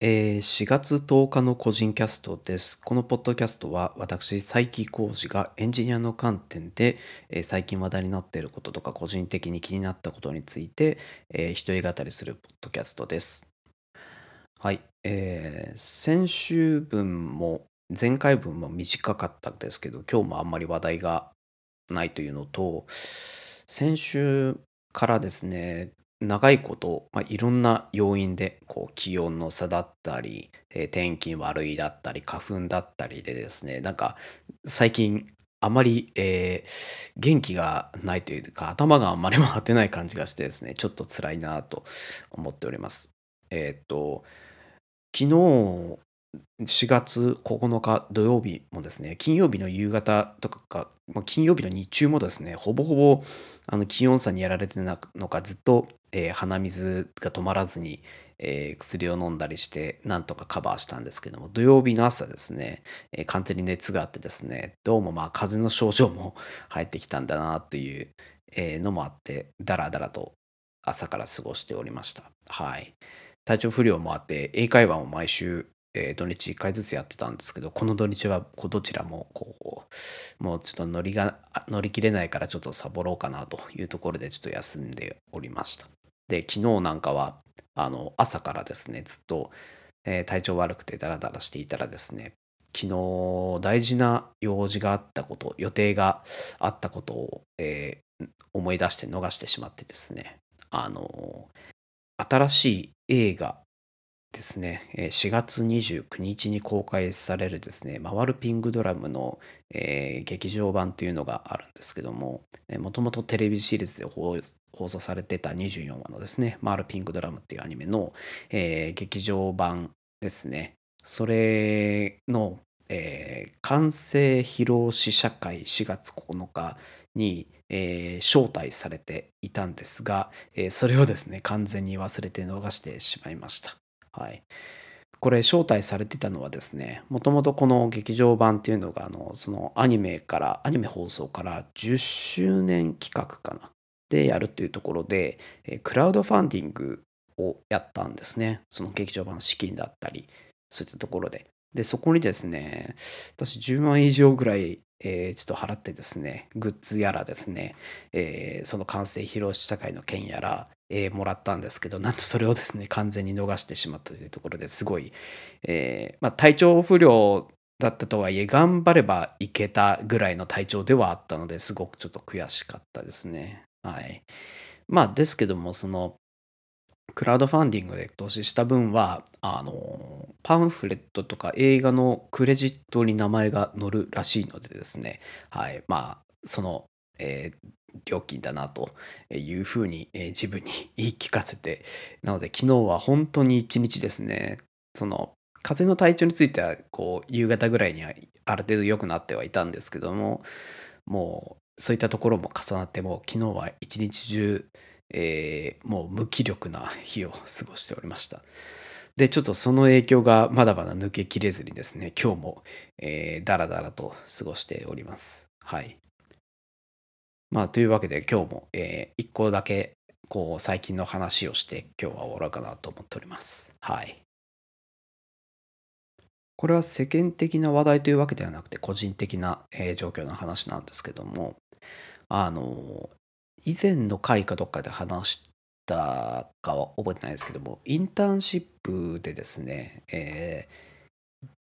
えー4月10日の個人キャストです。このポッドキャストは私、佐伯浩二がエンジニアの観点で、えー最近話題になっていることとか個人的に気になったことについて、えー一人語りするポッドキャストです。はい。えー先週分も前回分も短かったんですけど、今日もあんまり話題がないというのと、先週からですね、長いこと、まあ、いろんな要因でこう気温の差だったり、えー天気悪いだったり花粉だったりでですねなんか最近あまり、えー元気がないというか頭があまり回ってない感じがしてですねちょっと辛いなと思っております。えーっと昨日4月9日土曜日もですね金曜日の夕方とかまあ金曜日の日中もですねほぼほぼあの気温差にやられてたのかずっと、えー鼻水が止まらずに、えー薬を飲んだりしてなんとかカバーしたんですけども土曜日の朝ですね、えー完全に熱があってですねどうもまあ風邪の症状も 入ってきたんだなという、えのもあってだらだらと朝から過ごしておりました。はい。体調不良もあって英会話も毎週え土日1回ずつやってたんですけどこの土日はこうどちらもこうもうちょっと乗りが乗り切れないからちょっとサボろうかなというところでちょっと休んでおりました。で昨日なんかはあの朝からですねずっと、えー体調悪くてダラダラしていたらですね昨日大事な用事があったこと予定があったことを、えー思い出して逃してしまってですねあの新しい映画ですね、4月29日に公開されるですね、回るピングドラムの、えー劇場版というのがあるんですけども、もともとテレビシリーズで放放送されてた24話のですね、回るピングドラムっていうアニメの、えー劇場版ですね、それの、えー完成披露試写会4月9日に、えー招待されていたんですが、えーそれをですね、完全に忘れて逃してしまいました。はい。これ招待されてたのはですねもともとこの劇場版っていうのがあのそのアニメからアニメ放送から10周年企画かなでやるっていうところで、クラウドファンディングをやったんですねその劇場版資金だったりそういったところででそこにですね私10万以上ぐらい、えーちょっと払ってですねグッズやらですね、えーその完成披露試写会の件やら、えーもらったんですけどなんとそれをですね完全に逃してしまったというところですごい、えーまあ、体調不良だったとはいえ頑張ればいけたぐらいの体調ではあったのですごくちょっと悔しかったですね。はい。まあですけどもそのクラウドファンディングで投資した分はあのパンフレットとか映画のクレジットに名前が載るらしいのでですね。はい。まあその、えー料金だなというふうに、えー自分に 言い聞かせて。なので昨日は本当に一日ですねその風邪の体調についてはこう夕方ぐらいにはある程度良くなってはいたんですけどももうそういったところも重なってもう昨日は一日中、えーもう無気力な日を過ごしておりました。でちょっとその影響がまだまだ抜けきれずにですね今日も、えー、だらだらと過ごしております。はい。まあというわけで今日も、えー、1個だけこう最近の話をして今日は終わろうかなと思っております。はい。これは世間的な話題というわけではなくて個人的な、えー状況の話なんですけどもあの以前の回かどっかで話したかは覚えてないですけどもインターンシップでですね、えー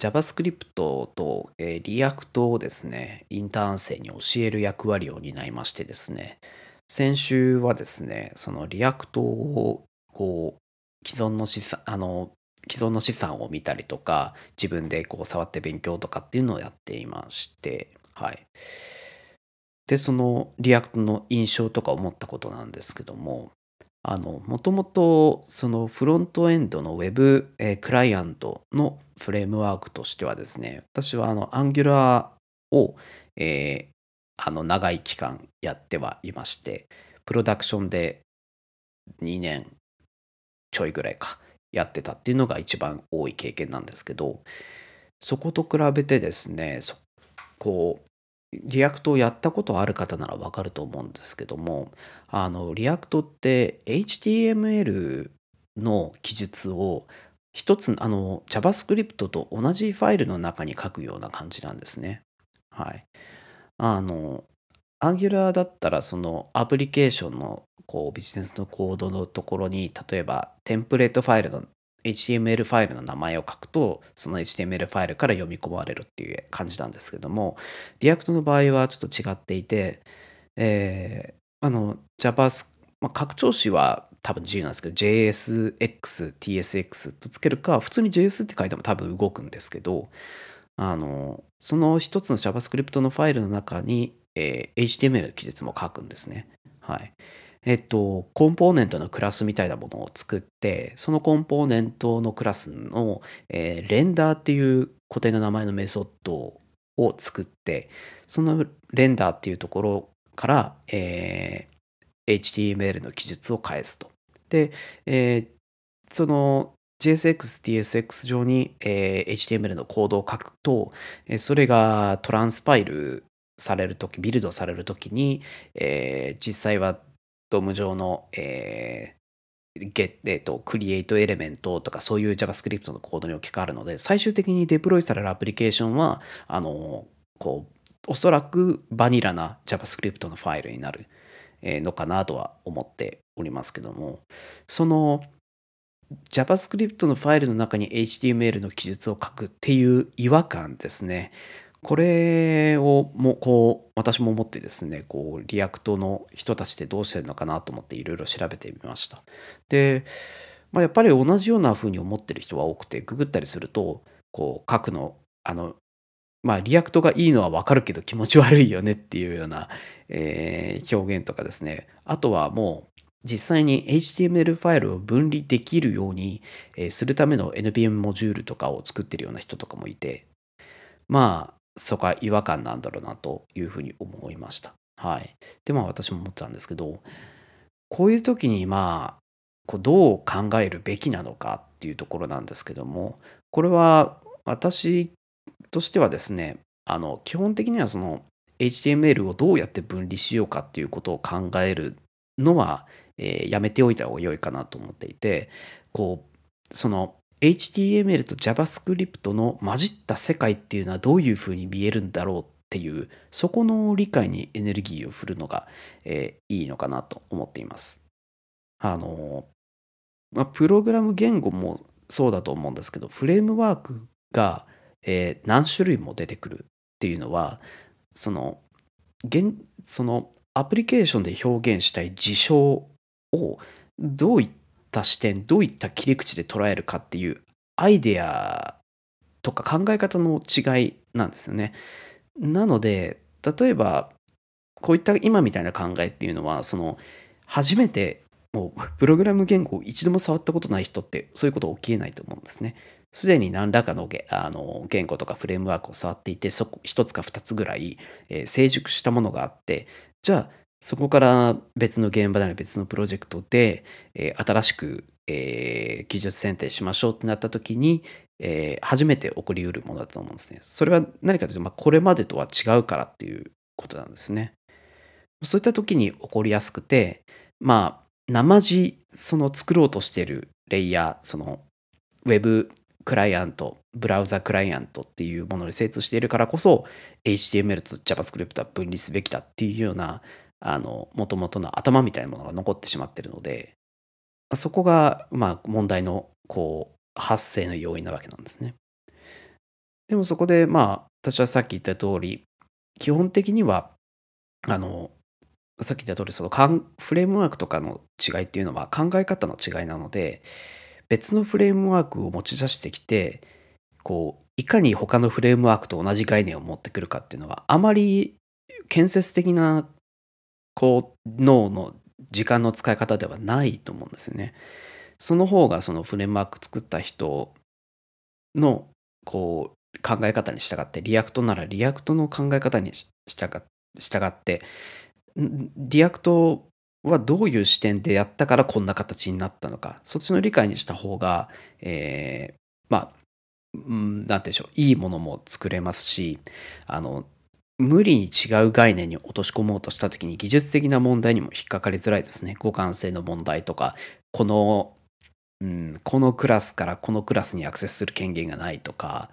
JavaScript と、えー、React をですねインターン生に教える役割を担いましてですね先週はですねその React をこう既存の資産あの既存の資産を見たりとか自分でこう触って勉強とかっていうのをやっていましてはい。でその React の印象とか思ったことなんですけどもあのもともとそのフロントエンドの Web、えークライアントのフレームワークとしてはですね私はあの Angular を、えーあの長い期間やってはいましてプロダクションで2年ちょいぐらいかやってたっていうのが一番多い経験なんですけどそこと比べてですねこう React をやったことある方ならわかると思うんですけどもあの React って HTML の記述を一つ、あの、JavaScript と同じファイルの中に書くような感じなんですね。はい。あの、Angular だったら、そのアプリケーションのこうビジネスのコードのところに、例えばテンプレートファイルの HTML ファイルの名前を書くと、その HTML ファイルから読み込まれるっていう感じなんですけども、React の場合はちょっと違っていて、えー、あの、JavaS、まあ、拡張子は多分自由なんですけど、JSX、TSX とつけるか、普通に JS って書いても多分動くんですけど、あの、その一つの JavaScript のファイルの中に、えー、HTML の記述も書くんですね。はい。えっと、コンポーネントのクラスみたいなものを作って、そのコンポーネントのクラスの、えー、レンダーっていう固定の名前のメソッドを作って、そのレンダーっていうところから、えー、HTML の記述を返すと。で、えー、その JSX、TSX 上に、えー、HTML のコードを書くと、えー、それがトランスパイルされるとき、ビルドされるときに、えー、実際はドム上の、えー、ゲえーと、クリエイトエレメントとかそういう JavaScript のコードに置き換わるので、最終的にデプロイされるアプリケーションは、あの、こう、おそらくバニラな JavaScript のファイルになるのかなとは思っておりますけども、その JavaScript のファイルの中に HTML の記述を書くっていう違和感ですね。これをもこう私も思ってですねこう React の人たちってどうしてるのかなと思っていろいろ調べてみました。で、まあ、やっぱり同じような風に思ってる人は多くてググったりするとこう書くのあのまあ React がいいのはわかるけど気持ち悪いよねっていうような、えー、表現とかですね。あとはもう実際に HTML ファイルを分離できるようにするための NPM モジュールとかを作ってるような人とかもいて。まあそこは違和感なんだろうなというふうに思いました。はい。で、まあ私も思ってたんですけど、こういう時にまあ、こうどう考えるべきなのかっていうところなんですけども、これは私としてはですね、あの、基本的にはその HTML をどうやって分離しようかっていうことを考えるのは、えー、やめておいた方が良いかなと思っていて、こう、その HTML と JavaScript の混じった世界っていうのはどういうふうに見えるんだろうっていうそこの理解にエネルギーを振るのが、えー、いいのかなと思っています。あの、まあ、プログラム言語もそうだと思うんですけどフレームワークが、えー、何種類も出てくるっていうのはそのそのアプリケーションで表現したい事象をどういったった視点どういった切り口で捉えるかっていうアイデアとか考え方の違いなんですよね。なので例えばこういった今みたいな考えっていうのはその初めてもうプログラム言語を一度も触ったことない人ってそういうこと起きえないと思うんですね。すでに何らかのあの言語とかフレームワークを触っていてそこ1つか2つぐらい、えー、成熟したものがあってじゃあそこから別の現場での別のプロジェクトで、えー、新しく、えー、技術選定しましょうってなった時に、えー、初めて起こりうるものだと思うんですね。それは何かというと、まあ、これまでとは違うからっていうことなんですね。そういった時に起こりやすくて、まあ、生地、その作ろうとしているレイヤー、その Web クライアント、ブラウザクライアントっていうものに精通しているからこそ、HTML と JavaScript は分離すべきだっていうようなあの、もともとの頭みたいなものが残ってしまってるので、そこが、まあ、問題の、こう、発生の要因なわけなんですね。でもそこで、まあ、私はさっき言った通り、基本的には、あの、さっき言った通り、そのフレームワークとかの違いっていうのは考え方の違いなので、別のフレームワークを持ち出してきて、こう、いかに他のフレームワークと同じ概念を持ってくるかっていうのは、あまり建設的なこう脳の時間の使い方ではないと思うんですね。その方がそのフレームワーク作った人のこう考え方に従って React なら React の考え方に従って React はどういう視点でやったからこんな形になったのかそっちの理解にした方が、えー、まあ何て言うんでしょういいものも作れますしあの無理に違う概念に落とし込もうとした時に技術的な問題にも引っかかりづらいですね。互換性の問題とか、このうん、このクラスからこのクラスにアクセスする権限がないとか、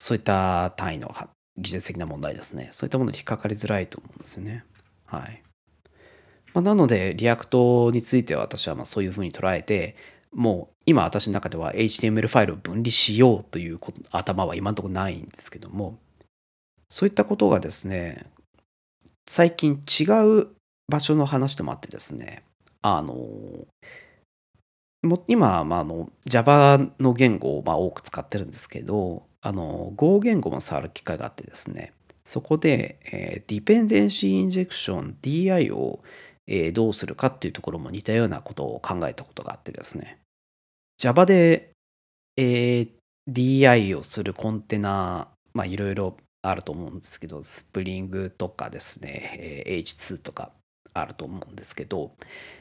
そういった単位の技術的な問題ですね。そういったものに引っかかりづらいと思うんですよね。はい。まあ、なので、 React については私はまそういうふうに捉えて、もう今私の中では HTML ファイルを分離しようという頭は今のところないんですけども、そういったことがですね、最近違う場所の話でもあってですね、あの、も今、まあ、あの Java の言語をまあ多く使ってるんですけど、あの Go 言語も触る機会があってですね、そこで、えー、Dependency Injection DI を、えー、どうするかっていうところも似たようなことを考えたことがあってですね、Java で、えー、DI をするコンテナ、まあいろいろあると思うんですけど、スプリングとかですね、え、H2 とかあると思うんですけど、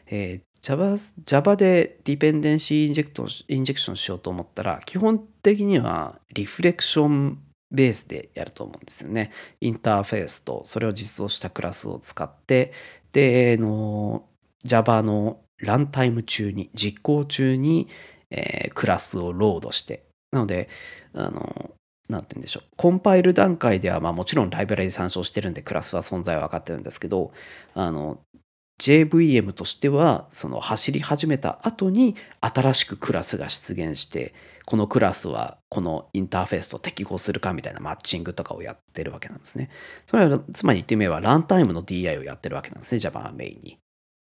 えー、Java, Java で dependency inject injection しようと思ったら、基本的にはリフレクションベースでやると思うんですよね。インターフェースとそれを実装したクラスを使って、で、の Java のランタイム中に、実行中に、えー、クラスをロードして、なので、あの、なんて言うんでしょう。コンパイル段階では、まあもちろんライブラリ参照してるんで、クラスは存在は分かってるんですけど、あの、JVM としては、その走り始めた後に新しくクラスが出現して、このクラスはこのインターフェースと適合するかみたいなマッチングとかをやってるわけなんですね。それは、つまり言ってみれば、ランタイムの DI をやってるわけなんですね、Java はメインに。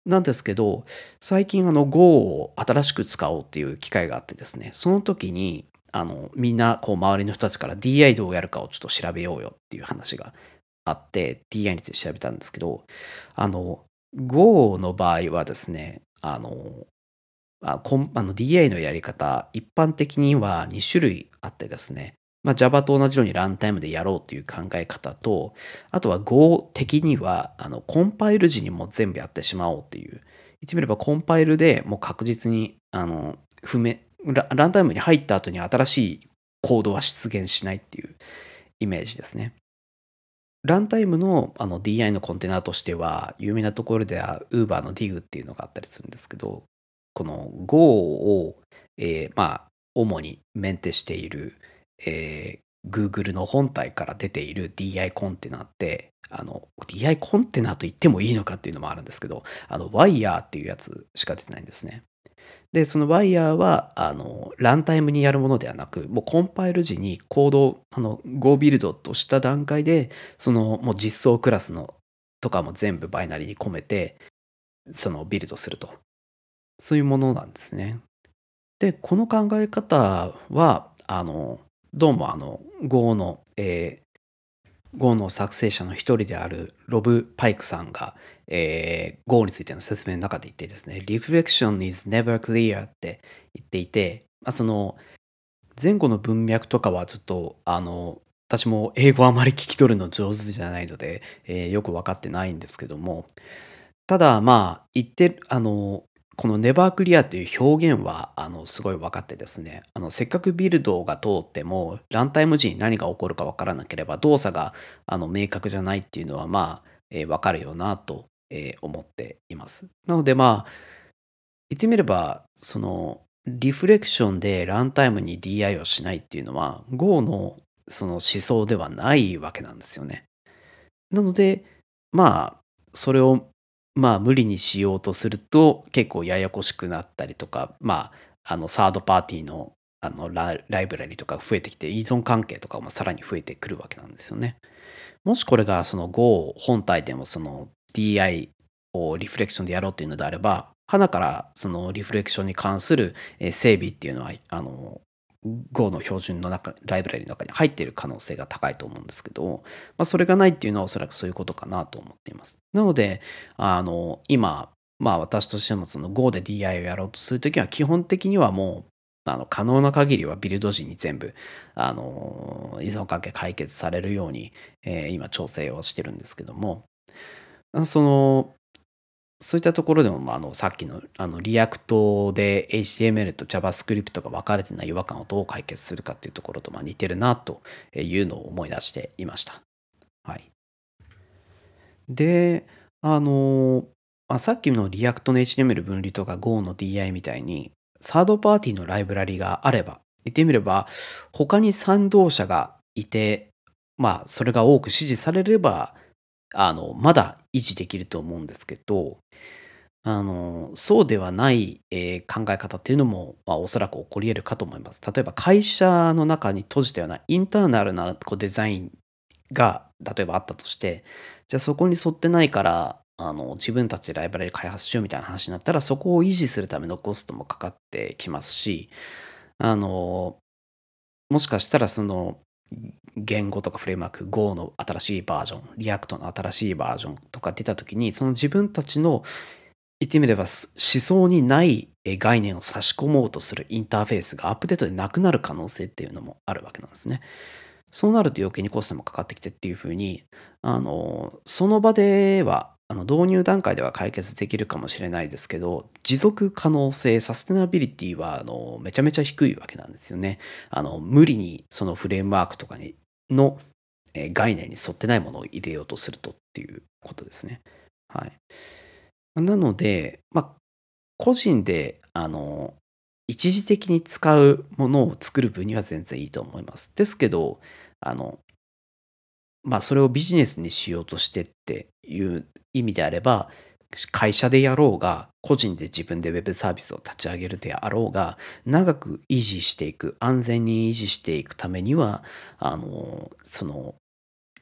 なんですけど、最近あの Go を新しく使おうっていう機会があってですね、その時に、あの、みんな、こう、周りの人たちから DI どうやるかをちょっと調べようよっていう話があって、DI について調べたんですけど、あの、Go の場合はですね、あの、ああの DI のやり方、一般的には2種類あってですね、まあ、Java と同じようにランタイムでやろうという考え方と、あとは Go 的には、あの、コンパイル時にも全部やってしまおうっていう、言ってみればコンパイルでもう確実に、あの、不明、ラランタイムに入った後に新しいコードは出現しないっていうイメージですね。ランタイムのあの DI のコンテナとしては、有名なところでは Uber の Dig っていうのがあったりするんですけど、この Go を、えー、まあ、主にメンテしている、えー、Google の本体から出ている DI コンテナって、あの、DI コンテナと言ってもいいのかっていうのもあるんですけど、あの、Wire っていうやつしか出てないんですね。で、そのワイヤーは、あの、ランタイムにやるものではなく、もうコンパイル時にコード、あの、Go ビルドとした段階で、その、もう実装クラスのとかも全部バイナリーに込めて、そのビルドすると。そういうものなんですね。で、この考え方は、あの、どうもあの、Go の、えー、Go の作成者の一人であるロブ・パイクさんが、えー、Go についての説明の中で言ってですね、Reflection is never clear って言っていて、まあ、その前後の文脈とかはちょっとあの私も英語あまり聞き取るの上手じゃないので、えー、よく分かってないんですけどもただまあ言ってあのこの never clear という表現はあのすごい分かってですねあのせっかくビルドが通ってもランタイム時に何が起こるか分からなければ動作があの明確じゃないっていうのはまあ、えー、分かるよなと、えー、思っていますなのでまあ言ってみればそのリフレクションでランタイムに DI をしないっていうのは Go のその思想ではないわけなんですよねなのでまあそれをまあ無理にしようとすると結構ややこしくなったりとか、まあ、あのサードパーティーのあのライブラリとか増えてきて依存関係とかもさらに増えてくるわけなんですよね。もしこれがその Go 本体でもその DI をリフレクションでやろうっていうのであれば、花からそのリフレクションに関する整備っていうのはあの Go の標準の中、ライブラリの中に入っている可能性が高いと思うんですけど、まあ、それがないっていうのはおそらくそういうことかなと思っています。なので、あの、今、まあ私としてもその Go で DI をやろうとするときは基本的にはもう、あの、可能な限りはビルド時に全部、あの、依存関係解決されるように、えー、今調整をしてるんですけども、その、そういったところでも、まあ、あのさっきのあの React で HTML と JavaScript が分かれてない違和感をどう解決するかっていうところとまあ似てるなというのを思い出していました。はい、で、あの、まあ、さっきの React の HTML 分離とか Go の DI みたいにサードパーティーのライブラリがあれば、言ってみれば、他に賛同者がいて、まあ、それが多く支持されれば、あの、まだ維持できると思うんですけど、あの、そうではない、えー考え方っていうのも、まあ、おそらく起こり得るかと思います。例えば会社の中に閉じたような internal なこうデザインが例えばあったとしてじゃあそこに沿ってないからあの自分たちでライブラリ開発しようみたいな話になったらそこを維持するためのコストもかかってきますしあのもしかしたらその言語とかフレームワーク Go の新しいバージョン React の新しいバージョンとか出た時にその自分たちの言ってみれば思想にない概念を差し込もうとするインターフェースがアップデートでなくなる可能性っていうのもあるわけなんですね。そうなると余計にコストもかかってきてっていうふうにあのその場ではあの導入段階では解決できるかもしれないですけど持続可能性サステナビリティはあのめちゃめちゃ低いわけなんですよね。あの無理にそのフレームワークとかにの概念に沿ってないものを入れようとするとっていうことですね。はい。なので、まあ、個人で、あの、一時的に使うものを作る分には全然いいと思います。ですけど、あの、まあ、それをビジネスにしようとしてっていう意味であれば、会社でやろうが、個人で自分で Web サービスを立ち上げるであろうが、長く維持していく、安全に維持していくためには、あの、その、思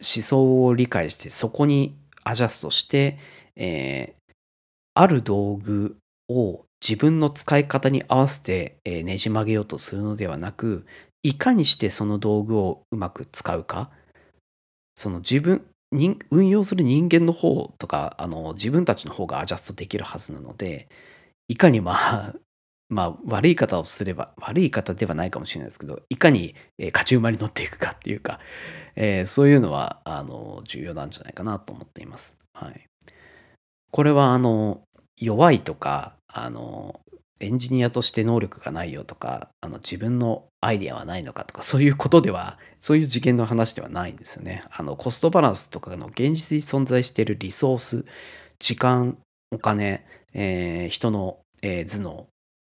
想を理解して、そこにアジャストして、えーある道具を自分の使い方に合わせて、えねじ曲げようとするのではなくいかにしてその道具をうまく使うかその自分運用する人間の方とかあの自分たちの方がアジャストできるはずなのでいかにまあ まあ悪い方をすれば悪い方ではないかもしれないですけどいかに、え勝ち馬に乗っていくかっていうか、えー、そういうのはあの重要なんじゃないかなと思っています。はい、これはあの弱いとかあのエンジニアとして能力がないよとかあの自分のアイディアはないのかとかそういうことではそういう事件の話ではないんですよね。あのコストバランスとかの現実に存在しているリソース時間お金、えー、人の、えー、頭脳っ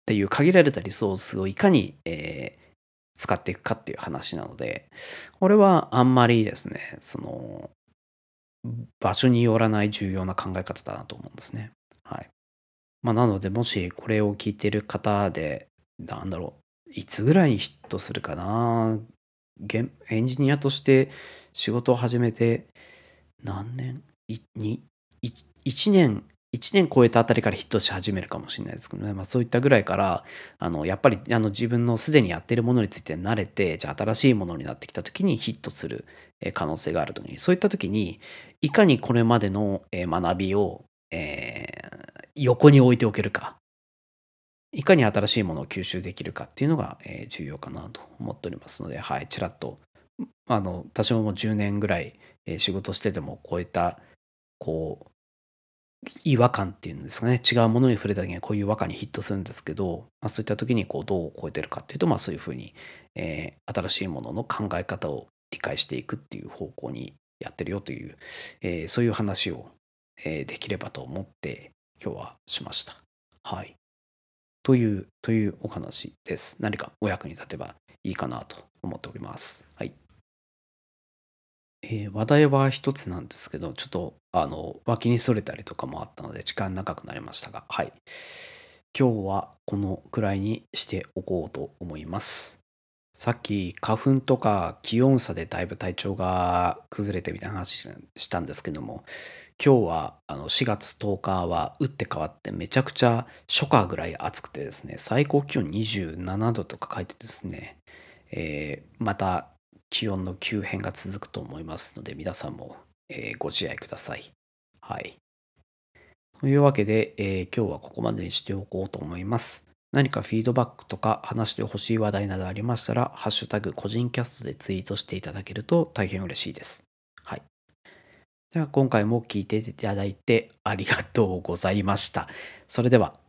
ていう限られたリソースをいかに、えー、使っていくかっていう話なのでこれはあんまりですねその場所によらない重要な考え方だなと思うんですね。まあ、なので、もしこれを聞いてる方で、なんだろう、いつぐらいにヒットするかな。エンジニアとして仕事を始めて、何年 ?1 年1年超えたあたりからヒットし始めるかもしれないですけどね、まあ、そういったぐらいからあのやっぱりあの自分のすでにやってるものについて慣れてじゃあ新しいものになってきた時にヒットする可能性があるとにそういった時にいかにこれまでの学びを、えー、横に置いておけるか。いかに新しいものを吸収できるかっていうのが、えー、重要かなと思っておりますのではいちらっとあの私ももう10年ぐらい、えー、仕事しててもこういったこう違和感っていうんですかね。違うものに触れた時にこういう和感にヒットするんですけど、まあ、そういった時にこうどう超えてるかっていうと、まあ、そういうふうに、えー、新しいものの考え方を理解していくっていう方向にやってるよという、えー、そういう話を、えー、できればと思って今日はしました。はい。という、というお話です。何かお役に立てばいいかなと思っております。はい。えー、話題は一つなんですけど、ちょっと、あの、脇にそれたりとかもあったので、時間長くなりましたが、はい。今日はこのくらいにしておこうと思います。さっき花粉とか気温差でだいぶ体調が崩れてみたいな話したんですけども今日はあの4月10日は打って変わってめちゃくちゃ初夏ぐらい暑くてですね最高気温27度とか書いてですね、えー、また気温の急変が続くと思いますので、皆さんも、えー、ご自愛ください。はい。というわけで、えー、今日はここまでにしておこうと思います。何かフィードバックとか話してほしい話題などありましたら、ハッシュタグ個人キャストでツイートしていただけると大変嬉しいです。はい。では今回も聞いていただいてありがとうございました。それでは。